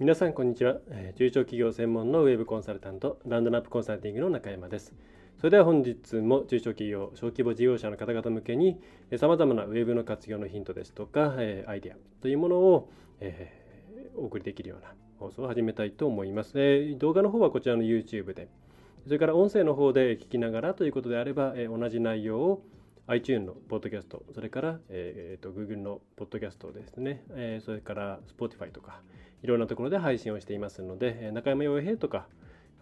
皆さんこんにちは。中小企業専門のウェブコンサルタントランドナップコンサルティングの中山です。それでは本日も中小企業小規模事業者の方々向けにさまざまなウェブの活用のヒントですとかアイデアというものをお送りできるような放送を始めたいと思います。動画の方はこちらの YouTube でそれから音声の方で聞きながらということであれば同じ内容を iTunes のポッドキャスト、それから、えーと、Google のポッドキャストですね、えー、それから Spotify とか、いろんなところで配信をしていますので、中山洋平とか、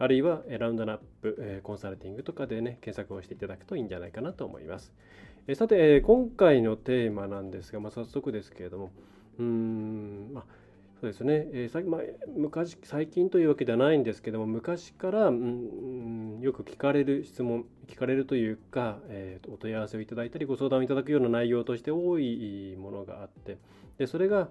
あるいはラウンドナップ、えコンサルティングとかでね、検索をしていただくといいんじゃないかなと思います。えさて、今回のテーマなんですが、まあ、早速ですけれども、うーん、まあそうですね、えーまあ、昔最近というわけではないんですけども昔から、うん、よく聞かれる質問聞かれるというか、えー、お問い合わせをいただいたりご相談をいただくような内容として多いものがあってでそれが、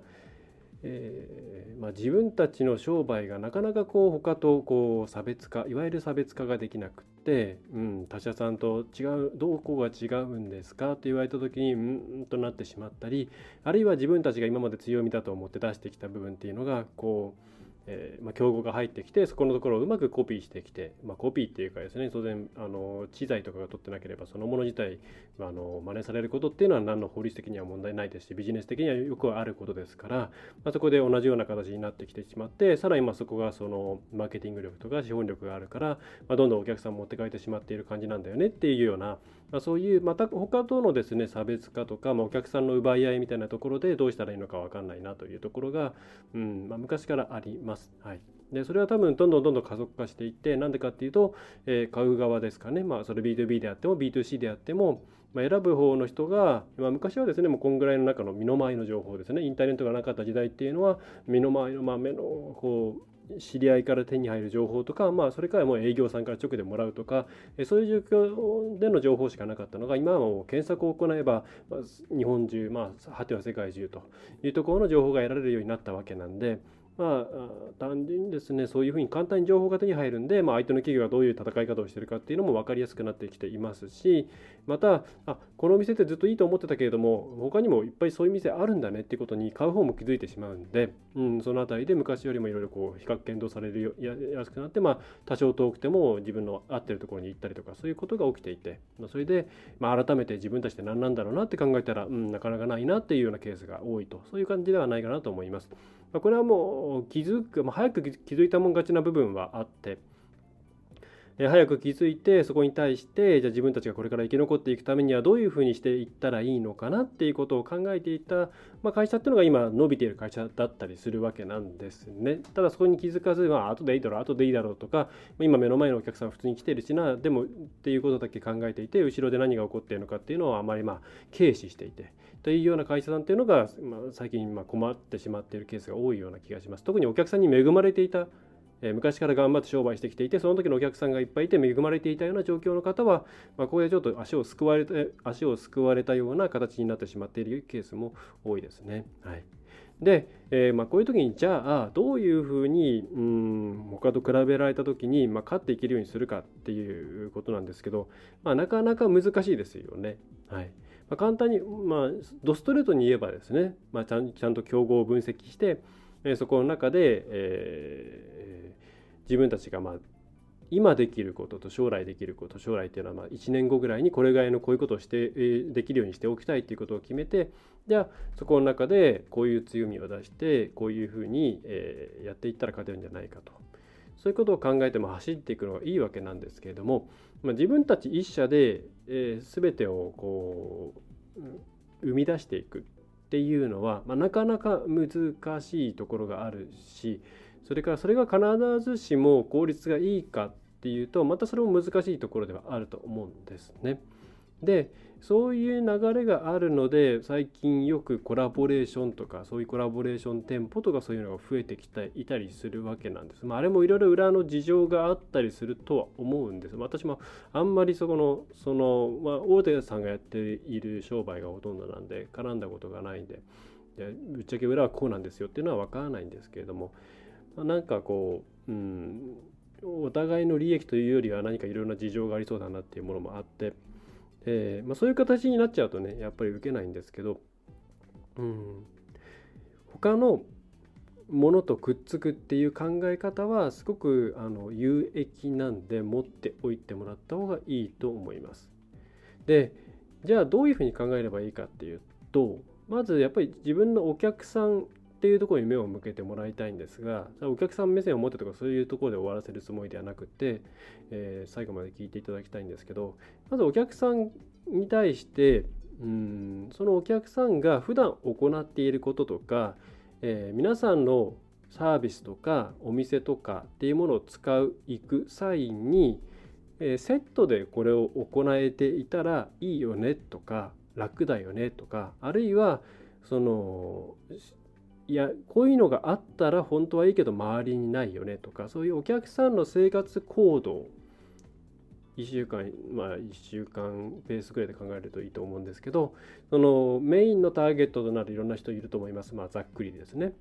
えー、まあ、自分たちの商売がなかなかこう他とこう差別化いわゆる差別化ができなくて、うん、他社さんと違うどこが違うんですかと言われた時にうんとなってしまったりあるいは自分たちが今まで強みだと思って出してきた部分っていうのがこうえー、まあ、競合が入ってきてそこのところをうまくコピーしてきて、まあ、コピーっていうかですね当然あの知財とかが取ってなければそのもの自体、まあ、あの真似されることっていうのは何の法律的には問題ないですしビジネス的にはよくあることですから、まあ、そこで同じような形になってきてしまってさらにまそこがそのマーケティング力とか資本力があるから、ま、どんどんお客さん持って帰ってしまっている感じなんだよねっていうような、まあ、そういうまた他とのですね差別化とか、まあ、お客さんの奪い合いみたいなところでどうしたらいいのか分かんないなというところが、うんまあ、昔からあります。はい。でそれは多分どんどんどんどん加速化していってなんでかっていうと、えー、買う側ですかね、まあ、それ B2B であっても B2C であっても、まあ、選ぶ方の人が、まあ、昔はですねもうこんぐらいの中の身の回りの情報ですね。インターネットがなかった時代っていうのは身の回りの、まあ、目のこう知り合いから手に入る情報とか、まあ、それからもう営業さんから直でもらうとか、そういう状況での情報しかなかったのが、今はもう検索を行えば、日本中、まあ、果ては世界中というところの情報が得られるようになったわけなんで、まあ、単純にですねそういうふうに簡単に情報が手に入るんで、まあ、相手の企業がどういう戦い方をしているかっていうのも分かりやすくなってきていますしまたあこのお店ってずっといいと思ってたけれども他にもいっぱいそういう店あるんだねっていうことに買う方も気づいてしまうんで、うん、その辺りで昔よりもいろいろこう比較検討されるやすくなって、まあ、多少遠くても自分の合ってるところに行ったりとかそういうことが起きていてまあそれで、まあ、改めて自分たちって何なんだろうなって考えたら、うん、なかなかないなっていうようなケースが多いとそういう感じではないかなと思います。まあ、これはもう気づく、まあ、早く気づいたもん勝ちな部分はあって、え早く気づいてそこに対してじゃあ自分たちがこれから生き残っていくためにはどういうふうにしていったらいいのかなっていうことを考えていた、まあ、会社っていうのが今伸びている会社だったりするわけなんですね。ただそこに気づかず、まあ後でいいだろう後でいいだろうとか今目の前のお客さん普通に来てるしなでもっていうことだけ考えていて後ろで何が起こっているのかっていうのをあまりまあ軽視していてというような会社さんっていうのが、まあ、最近ま困ってしまっているケースが多いような気がします。特にお客さんに恵まれていたえ昔から頑張って商売してきていてその時のお客さんがいっぱいいて恵まれていたような状況の方は、まあ、ここでちょっと足をすくわれた足をすくわれたような形になってしまっているケースも多いですね。はいで、えー、まあ、こういう時にじゃあどういうふうにうん他と比べられた時に、まあ、勝っていけるようにするかっていうことなんですけど、まあ、なかなか難しいですよね。はいまあ、簡単に、まあ、ドストレートに言えばですね、まあ、ちゃんちゃんと競合を分析して、えー、そこの中で、えー、自分たちが、まあ、今できることと将来できること将来っていうのはまあ1年後ぐらいにこれぐらいのこういうことをして、できるようにしておきたいっていうことを決めてじゃあそこの中でこういう強みを出してこういうふうに、やっていったら勝てるんじゃないかと。そういうことを考えても走っていくのがいいわけなんですけれども、まあ、自分たち一社で、えー、全てをこう生み出していくっていうのは、まあ、なかなか難しいところがあるしそれからそれが必ずしも効率がいいかっていうとまたそれも難しいところではあると思うんですね。でそういう流れがあるので最近よくコラボレーションとかそういうコラボレーション店舗とかそういうのが増えてきていたりするわけなんです。まあ、あれもいろいろ裏の事情があったりするとは思うんです。私もあんまりそこのその、まあ、大手さんがやっている商売がほとんどなんで絡んだことがないんででぶっちゃけ裏はこうなんですよっていうのは分からないんですけれども、まあ、なんかこう、うん、お互いの利益というよりは何かいろいろな事情がありそうだなっていうものもあって。えー、まあ、そういう形になっちゃうとねやっぱり受けないんですけど、うん、他のものとくっつくっていう考え方はすごくあの有益なんで持っておいてもらった方がいいと思います。でじゃあどういうふうに考えればいいかっていうとまずやっぱり自分のお客さんっていうところに目を向けてもらいたいんですがお客さん目線を持ってとかそういうところで終わらせるつもりではなくて、えー、最後まで聞いていただきたいんですけどまずお客さんに対してうんそのお客さんが普段行っていることとか、えー、皆さんのサービスとかお店とかっていうものを使う行く際に、えー、セットでこれを行えていたらいいよねとか楽だよねとかあるいはそのいやこういうのがあったら本当はいいけど周りにないよねとかそういうお客さんの生活行動1週間まあ1週間ペースぐらいで考えるといいと思うんですけどそのメインのターゲットとなるいろんな人いると思います。まあざっくりですね。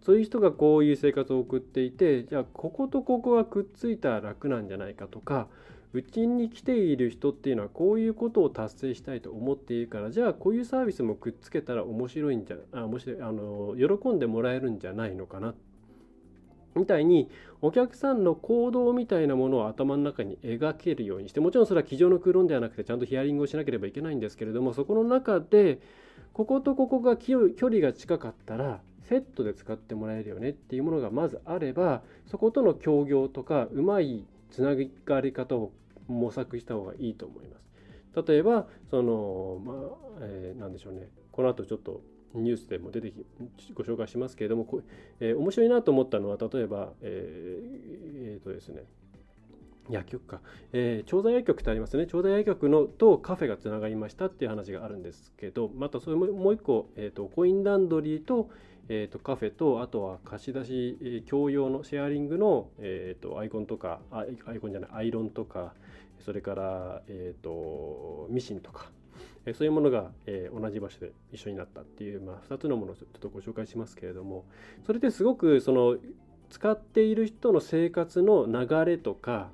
そういう人がこういう生活を送っていてじゃあこことここがくっついたら楽なんじゃないかとかうちに来ている人っていうのはこういうことを達成したいと思っているからじゃあこういうサービスもくっつけたら面白いんじゃあ面白いあの喜んでもらえるんじゃないのかな。みたいにお客さんの行動みたいなものを頭の中に描けるようにしてもちろんそれは机上の空論ではなくてちゃんとヒアリングをしなければいけないんですけれどもそこの中でこことここが距離が近かったらセットで使ってもらえるよねっていうものがまずあればそことの協業とかうまいつながり方を模索した方がいいと思います。例えばそのまあ、えー、何でしょうねこの後ちょっとニュースでも出てきご紹介しますけれどもこ、えー、面白いなと思ったのは例えばえー、えー、とですね薬局か、えー、調剤薬局ってありますね。調剤薬局のとカフェがつながりましたっていう話があるんですけどまたそれももう一個、えーと、コインランドリーと,、えーと、カフェとあとは貸し出し、え、共用のシェアリングの、えーと、アイコンとかアイコンじゃないアイロンとかそれから、えー、とミシンとか。そういうものが、えー、同じ場所で一緒になったっていう、まあ、2つのものをちょっとご紹介しますけれどもそれってすごくその使っている人の生活の流れとか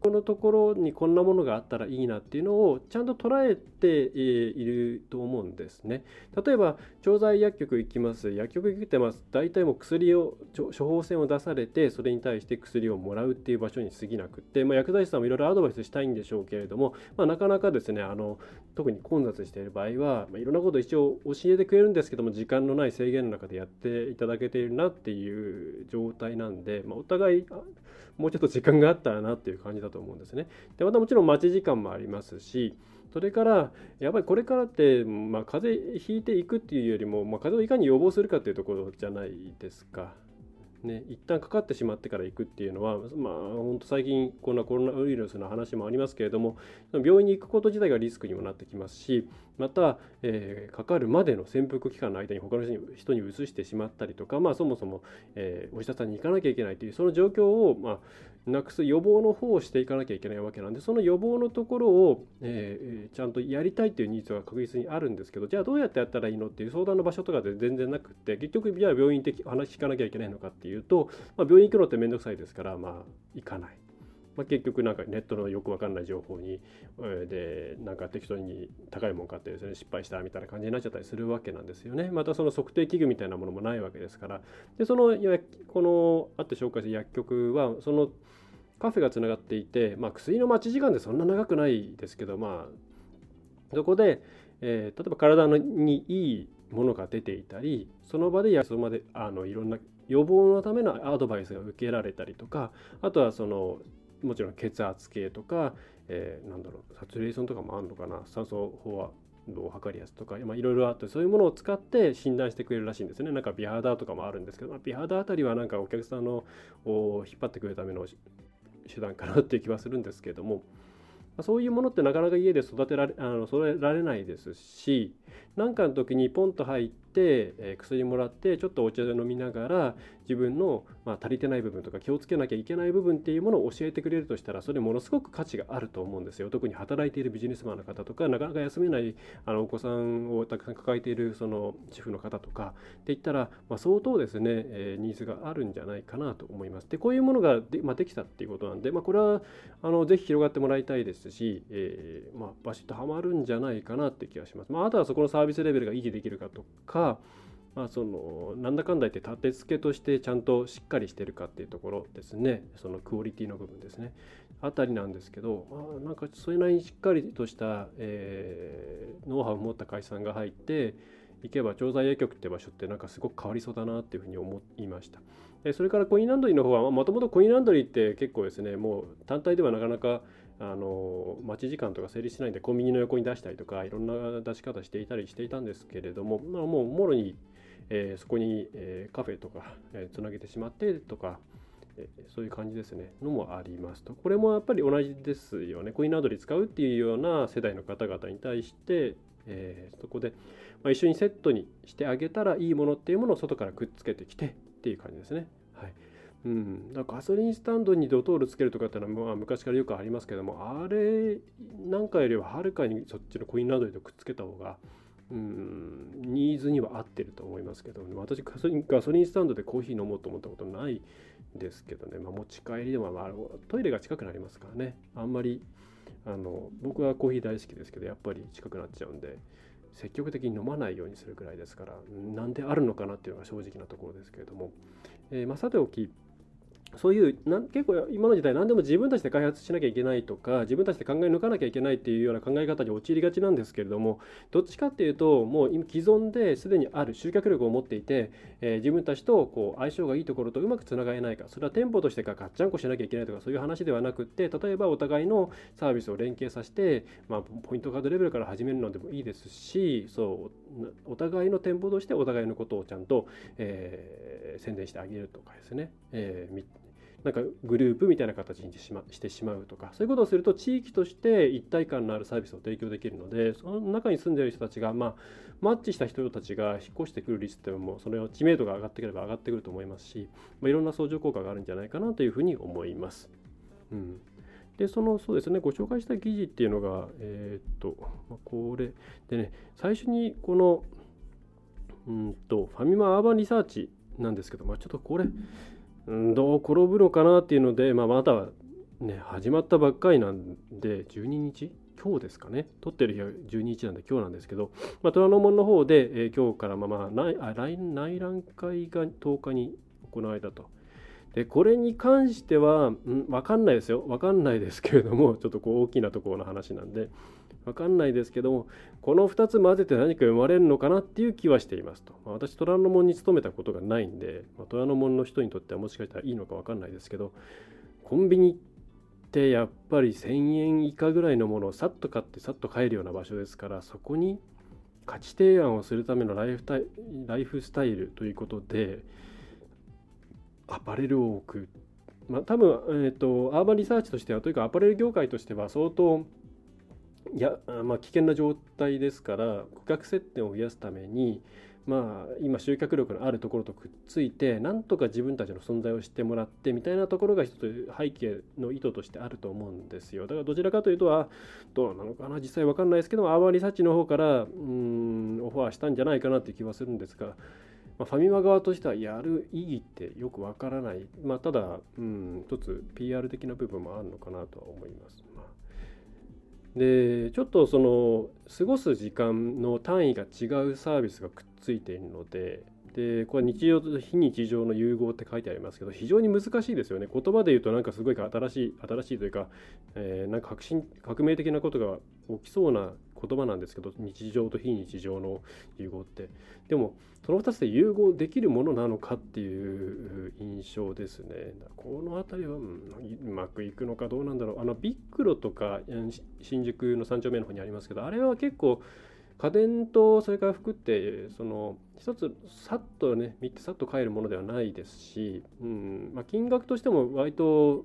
このところにこんなものがあったらいいなっていうのをちゃんと捉えていると思うんですね。例えば調剤薬局行きます薬局行ってます大体もう薬を処方箋を出されてそれに対して薬をもらうっていう場所に過ぎなくって、まあ、薬剤師さんもいろいろアドバイスしたいんでしょうけれども、まあ、なかなかですねあの特に混雑している場合は、まあ、いろんなことを一応教えてくれるんですけども時間のない制限の中でやっていただけているなっていう状態なんで、まあ、お互いもうちょっと時間があったらなっていう感じだと思うんですね。でまたもちろん待ち時間もありますしそれからやっぱりこれからって、まあ、風邪ひいていくっていうよりも、まあ、風邪をいかに予防するかっていうところじゃないですか。ね、一旦かかってしまってから行くっていうのは、まあ、本当最近こんなコロナウイルスの話もありますけれども病院に行くこと自体がリスクにもなってきますしまた、えー、かかるまでの潜伏期間の間に他の人に人に移してしまったりとか、まあ、そもそも、えー、お医者さんに行かなきゃいけないというその状況を、まあ、なくす予防の方をしていかなきゃいけないわけなんでその予防のところを、えー、ちゃんとやりたいというニーズは確実にあるんですけどじゃあどうやってやったらいいのっていう相談の場所とかで全然なくって結局じゃあ病院で話聞かなきゃいけないのかっていうと、まあ、病院行くのって面倒くさいですからまあ行かない。まあ、結局なんかネットのよくわかんない情報に、でなんか適当に高いもん買ってですね失敗したみたいな感じになっちゃったりするわけなんですよね。またその測定器具みたいなものもないわけですからでそのこのあって紹介する薬局はそのカフェがつながっていて、まあ、薬の待ち時間でそんな長くないですけどまあそこで、えー、例えば体にいいものが出ていたりその場でやその場であのいろんな予防のためのアドバイスが受けられたりとかあとはそのもちろん血圧計とか、えー、なんだろうサチュレーションとかもあるのかな酸素飽和度を測るやつとかいろいろあってそういうものを使って診断してくれるらしいんですね。なんか美肌とかもあるんですけど、まあ、美肌あたりはなんかお客さんのを引っ張ってくれるための手段かなっていう気はするんですけれどもまそういうものってなかなか家で育てられあの育てられないですし何かの時にポンと入って、え薬もらってちょっとお茶で飲みながら自分の、ま、足りてない部分とか気をつけなきゃいけない部分っていうものを教えてくれるとしたらそれものすごく価値があると思うんですよ。特に働いているビジネスマンの方とかなかなか休めないあのお子さんをたくさん抱えているその主婦の方とかっていったら、ま、相当ですね、え、ニーズがあるんじゃないかなと思います。でこういうものがで,、ま、できたっていうことなんで、まあ、これはあのぜひ広がってもらいたいですし、えま、バシッとはまるんじゃないかなって気がします、まあ、あとはそこのサービスレベルが維持できるかとかまあ、そのなんだかんだ言って立て付けとしてちゃんとしっかりしてるかっていうところですねそのクオリティの部分ですねあたりなんですけど、まあ、なんかそれなりにしっかりとした、えー、ノウハウを持った会社さんが入って行けば調剤薬局って場所ってなんかすごく変わりそうだなっていうふうに思いました。それからコインランドリーの方はもともとコインランドリーって結構ですねもう単体ではなかなかあの待ち時間とか成立しないんでコンビニの横に出したりとかいろんな出し方していたりしていたんですけれども、まあ、もうもろに、えー、そこに、えー、カフェとか、えー、つなげてしまってとか、えー、そういう感じですね。のもありますと。これもやっぱり同じですよね。コインランドリー使うっていうような世代の方々に対して、えー、そこで、まあ、一緒にセットにしてあげたらいいものっていうものを外からくっつけてきてっていう感じですね。はい。うん、だかガソリンスタンドにドトールつけるとかってのは、まあ、昔からよくありますけどもあれなんかよりははるかにそっちのコインランドリーとくっつけた方がうんニーズには合ってると思いますけど、ね、私ガソリンガソリンスタンドでコーヒー飲もうと思ったことないですけどね、まあ、持ち帰りでも、まあ、トイレが近くなりますからね。あんまりあの僕はコーヒー大好きですけどやっぱり近くなっちゃうんで積極的に飲まないようにするくらいですからなんであるのかなっていうのが正直なところですけれども、えー、まあ、さておき。そういうな結構今の時代何でも自分たちで開発しなきゃいけないとか自分たちで考え抜かなきゃいけないっていうような考え方に陥りがちなんですけれどもどっちかっていうともう既存ですでにある集客力を持っていて、えー、自分たちとこう相性がいいところとうまくつながれないかそれは店舗としてかガッチャンコしなきゃいけないとかそういう話ではなくって例えばお互いのサービスを連携させて、まあ、ポイントカードレベルから始めるのでもいいですしそうお互いの店舗としてお互いのことをちゃんと、えー、宣伝してあげるとかですね、えーなんかグループみたいな形にし,、ま、してしまうとかそういうことをすると地域として一体感のあるサービスを提供できるのでその中に住んでいる人たちが、まあ、マッチした人たちが引っ越してくる率っていうのもそれは知名度が上がってくれば上がってくると思いますし、まあ、いろんな相乗効果があるんじゃないかなというふうに思います。うんで、その、そうですね、ご紹介した記事っていうのが、えー、っと、ま、これでね、最初にこの、うんと、ファミマアーバンリサーチなんですけど、まあ、ちょっとこれ、どう転ぶのかなっていうので、まあ、まだね始まったばっかりなんで12日？今日ですかね？撮ってる日は12日なんで今日なんですけど、まあ、虎ノ門の方で、えー、今日からまあまあ内あ内覧会が10日に行われたと。でこれに関しては、ん、分かんないですよ。分かんないですけれどもちょっとこう大きなところの話なんで。分かんないですけどもこの2つ混ぜて何か生まれるのかなっていう気はしていますと、まあ、私虎ノ門に勤めたことがないんで、まあ、虎ノ門の人にとってはもしかしたらいいのか分かんないですけどコンビニってやっぱり1000円以下ぐらいのものをさっと買ってさっと買えるような場所ですからそこに価値提案をするためのライフタイライフスタイルということでアパレルを置く。まあ、多分、えーと、アーバンリサーチとしてはというかアパレル業界としては相当いや、まあ、危険な状態ですから顧客接点を増やすために、まあ、今集客力のあるところとくっついてなんとか自分たちの存在を知ってもらってみたいなところが一つ背景の意図としてあると思うんですよだからどちらかというとはどうなのかな実際わかんないですけどアーバーリサーチの方からうんオファーしたんじゃないかなっていう気はするんですが。まあ、ファミマ側としてはやる意義ってよくわからない、まあ、ただ、うん、一つ PR 的な部分もあるのかなとは思います。でちょっとその過ごす時間の単位が違うサービスがくっついているのででこれ日常と非日常の融合って書いてありますけど非常に難しいですよね。言葉で言うとなんかすごい新しい新しいというか、えー、なんか革新革命的なことが起きそうな言葉なんですけど日常と非日常の融合って。でもその2つで融合できるものなのかっていう印象ですね。この辺りは、うん、うまくいくのかどうなんだろう。あのビックロとか新宿の3丁目の方にありますけどあれは結構家電とそれから服ってその一つさっとね見てさっと買えるものではないですし、うんまあ、金額としても割と、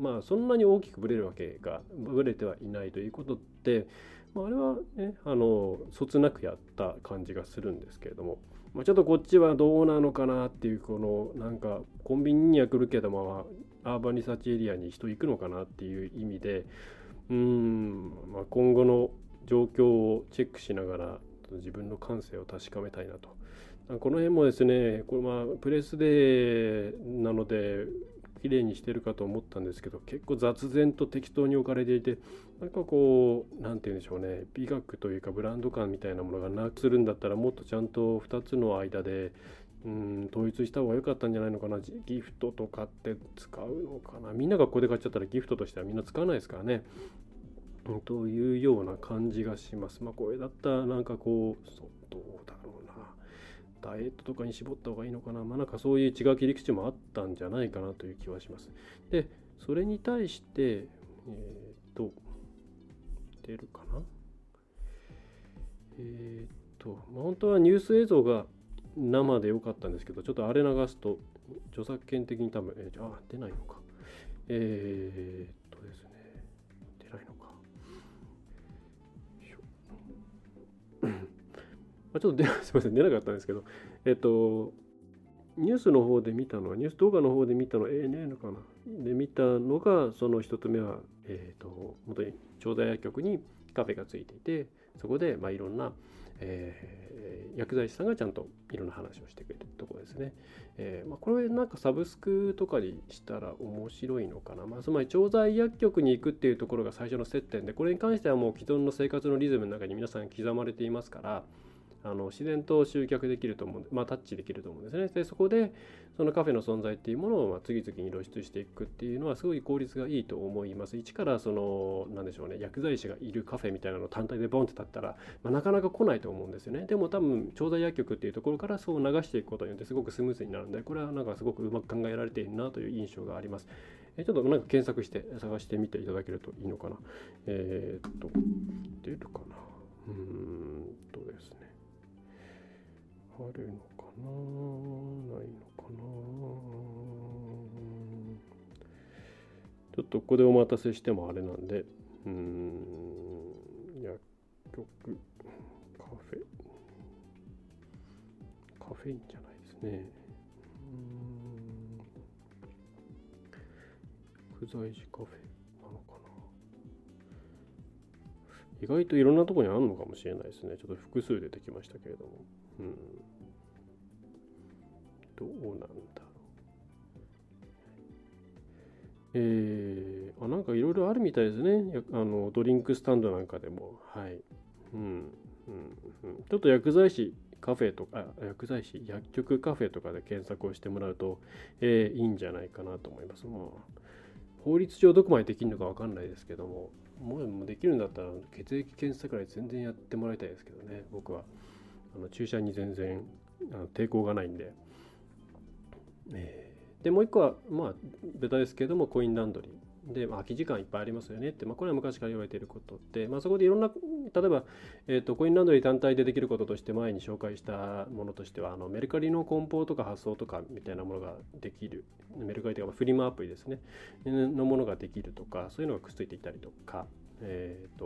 まあ、そんなに大きくぶれるわけがぶれてはいないということで、まあ、あれはねあのそつなくやった感じがするんですけれども、まあ、ちょっとこっちはどうなのかなっていうこのなんかコンビニには来るけどもアーバンリサーチエリアに人行くのかなっていう意味でうん、まあ、今後の状況をチェックしながら自分の感性を確かめたいなと。この辺もですね、これまあプレスデーなので綺麗にしてるかと思ったんですけど結構雑然と適当に置かれていてなんかこう何て言うんでしょうね美学というかブランド感みたいなものがなくするんだったらもっとちゃんと2つの間でうん統一した方が良かったんじゃないのかなギフトとかって使うのかなみんながここで買っちゃったらギフトとしてはみんな使わないですからねというような感じがします。まあ、これだったらなんかこう、そうどうだろうな。ダイエットとかに絞った方がいいのかな。まあ、なんかそういう違う切り口もあったんじゃないかなという気はします。で、それに対して、えっ、ー、と、出るかな？えっ、ー、と、まあ、本当はニュース映像が生で良かったんですけど、ちょっとあれ流すと、著作権的に多分、えー、あ、出ないのか。えっー、あ、ちょっと出 すみません出なかったんですけどえっとニュースの方で見たのはニュース動画の方で見たのは ANN かな？で見たのがその一つ目はえっ、と本当に調剤薬局にカフェがついていてそこでまあいろんなえー、薬剤師さんがちゃんといろんな話をしてくれるところですね。えーまあ、これなんかサブスクとかにしたら面白いのかな？まあ、つまり調剤薬局に行くっていうところが最初の接点でこれに関してはもう既存の生活のリズムの中に皆さん刻まれていますからあの自然と集客できると思うまあ、タッチできると思うんですね。でそこでそのカフェの存在っていうものをま次々に露出していくっていうのはすごい効率がいいと思います。一からその何でしょうね薬剤師がいるカフェみたいなの単体でボンって立ったら、まあ、なかなか来ないと思うんですよね。でも多分調剤薬局っていうところからそう流していくことによってすごくスムーズになるのでこれはなんかすごくうまく考えられているなという印象があります。えちょっとなんか検索して探してみていただけるといいのかな。えー、っと出るかな。るのかな？ないのかな？ちょっとここでお待たせしてもあれなんでうん薬局カフェ？カフェインじゃないですね。うん薬剤師カフェなのかな？意外といろんなとこにあるのかもしれないですね。ちょっと複数出てきましたけれども。うん、どうなんだろう。えー、あなんかいろいろあるみたいですね。あのドリンクスタンドなんかでも。はい、うん。うん。うん、ちょっと薬剤師カフェとか薬剤師？薬局カフェとかで検索をしてもらうと、えー、いいんじゃないかなと思います、まあ、法律上どこまでできるのか分かんないですけどももうできるんだったら血液検査くらい全然やってもらいたいですけどね僕は。あの注射に全然あの抵抗がないんで、えー、でもう一個はまあベタですけどもコインランドリー。で、まあ、空き時間いっぱいありますよねって、まあ、これは昔から言われていることで、まあ、そこでいろんな例えば、えーと、コインランドリー単体でできることとして前に紹介したものとしてはあのメルカリの梱包とか発送とかみたいなものができる。メルカリというかフリマアプリですね。のものができるとかそういうのがくっついていたりとか。えーと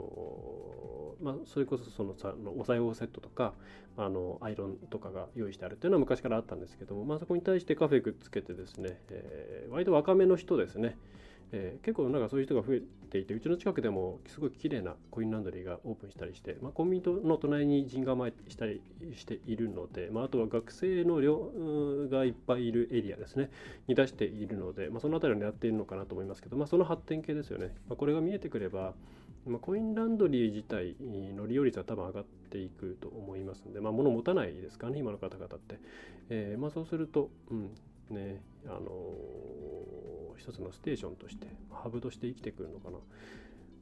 まあ、それこそそのさのお裁縫セットとかあのアイロンとかが用意してあるっていうのは昔からあったんですけども、まあ、そこに対してカフェくっつけてですね、えー、割と若めの人ですね、えー、結構なんかそういう人が増えていてうちの近くでもすごい綺麗なコインランドリーがオープンしたりして、まあ、コンビニの隣に陣構えしたりしているので、まあ、あとは学生の量がいっぱいいるエリアですねに出しているので、まあ、その辺りを狙っているのかなと思いますけど、まあ、その発展系ですよね、まあ、これが見えてくればまあ、コインランドリー自体の利用率は多分上がっていくと思いますので、まあ、物持たないですかね、今の方々って。えー、まあ、そうすると、うんねあのー、一つのステーションとして、ハブとして生きてくるのかな。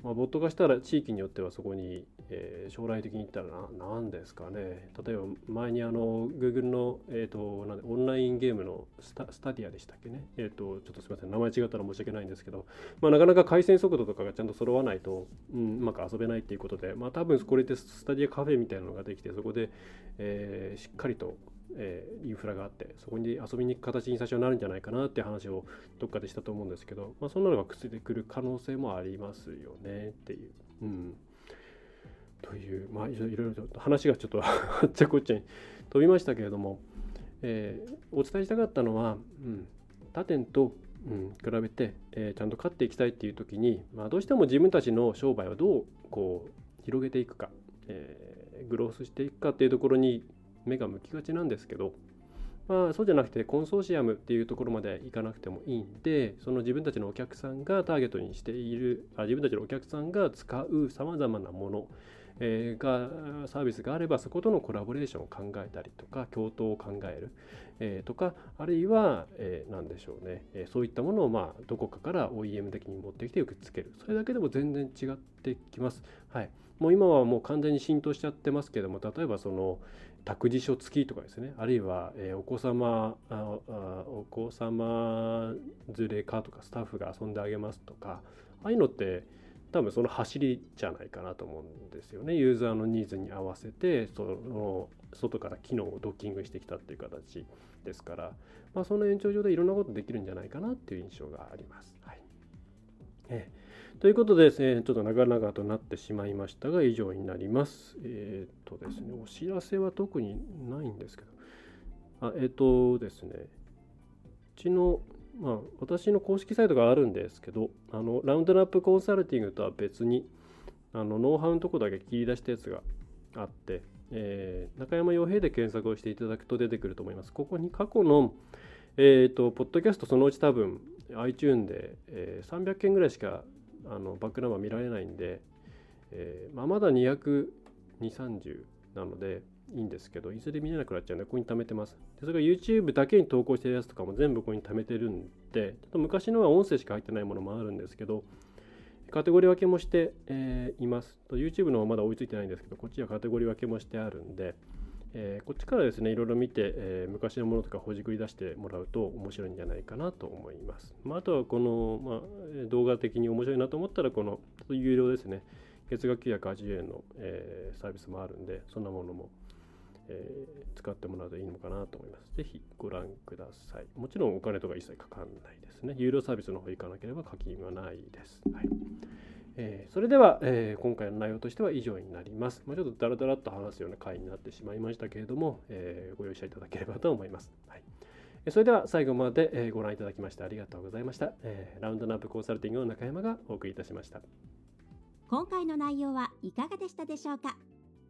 まあ、ボット化したら地域によってはそこに、えー、将来的に言ったら何ですかね。例えば前にあの Google の、えーと、なんでオンラインゲームのスタスタディアでしたっけね、えーと、ちょっとすみません。名前違ったら申し訳ないんですけど、まあ、なかなか回線速度とかがちゃんと揃わないと、うん、うまく遊べないっていうことで、まあ、多分これでスタディアカフェみたいなのができてそこで、えー、しっかりとえー、インフラがあってそこに遊びに行く形に最初はなるんじゃないかなって話をどっかでしたと思うんですけど、まあ、そんなのがくっついてくる可能性もありますよねっていう。うん、というまあいろいろと話がちょっと あっちゃこっちゃに飛びましたけれども、えー、お伝えしたかったのは、うん、他店と、うん、比べて、えー、ちゃんと勝っていきたいっていう時に、まあ、どうしても自分たちの商売をどうこう広げていくか、えー、グロースしていくかっていうところに目が向きがちなんですけど、まあ、そうじゃなくてコンソーシアムっていうところまでいかなくてもいいんでその自分たちのお客さんがターゲットにしているあ自分たちのお客さんが使うさまざまなもの、えー、がサービスがあればそことのコラボレーションを考えたりとか共闘を考える、えー、とかあるいは、えー、何でしょうね、えー、そういったものを、まあ、どこかから OEM 的に持ってきてくっつける。それだけでも全然違ってきます。はい、もう今はもう完全に浸透しちゃってますけども例えばその託児所付きとかですね。あるいは、えー、お子様ああお子様連れかとかスタッフが遊んであげますとかああいうのって多分その走りじゃないかなと思うんですよね。ユーザーのニーズに合わせてその外から機能をドッキングしてきたっていう形ですから、まあ、その延長上でいろんなことできるんじゃないかなっていう印象があります。はい。えーということでですね、ちょっと長々となってしまいましたが、以上になります。えっ、とですね、お知らせは特にないんですけど、あえっ、とですね、うちの、まあ、私の公式サイトがあるんですけど、あのラウンドナップコンサルティングとは別に、あのノウハウのとこだけ切り出したやつがあって、えー、中山洋平で検索をしていただくと出てくると思います。ここに過去の、えっ、ー、と、ポッドキャストそのうち多分 iTune で、えー、300件ぐらいしかあのバックナンバー見られないんで、えーまあ、まだ220、30なのでいいんですけど、いずれ見れなくなっちゃうんで、ここに貯めてます。でそれが YouTube だけに投稿してるやつとかも全部ここに貯めてるんで、ちょっと昔のは音声しか入ってないものもあるんですけど、カテゴリー分けもして、えー、います。YouTube の方はまだ追いついてないんですけど、こっちはカテゴリー分けもしてあるんで、えー、こっちからですねいろいろ見て、えー、昔のものとかほじくり出してもらうと面白いんじゃないかなと思います。まあ、あとはこの、まあ、動画的に面白いなと思ったらこの有料ですね月額980円の、えー、サービスもあるんでそんなものも、えー、使ってもらうといいのかなと思います。ぜひご覧ください。もちろんお金とか一切かかんないですね。有料サービスの方行かなければ課金はないです。はいえー、それでは、えー、今回の内容としては以上になります。まあ、ちょっとダラダラっと話すような回になってしまいましたけれども、えー、ご容赦いただければと思います。はい、それでは最後までご覧いただきましてありがとうございました。えラウンドナップコンサルティングの中山がお送りいたしました。今回の内容はいかがでしたでしょうか？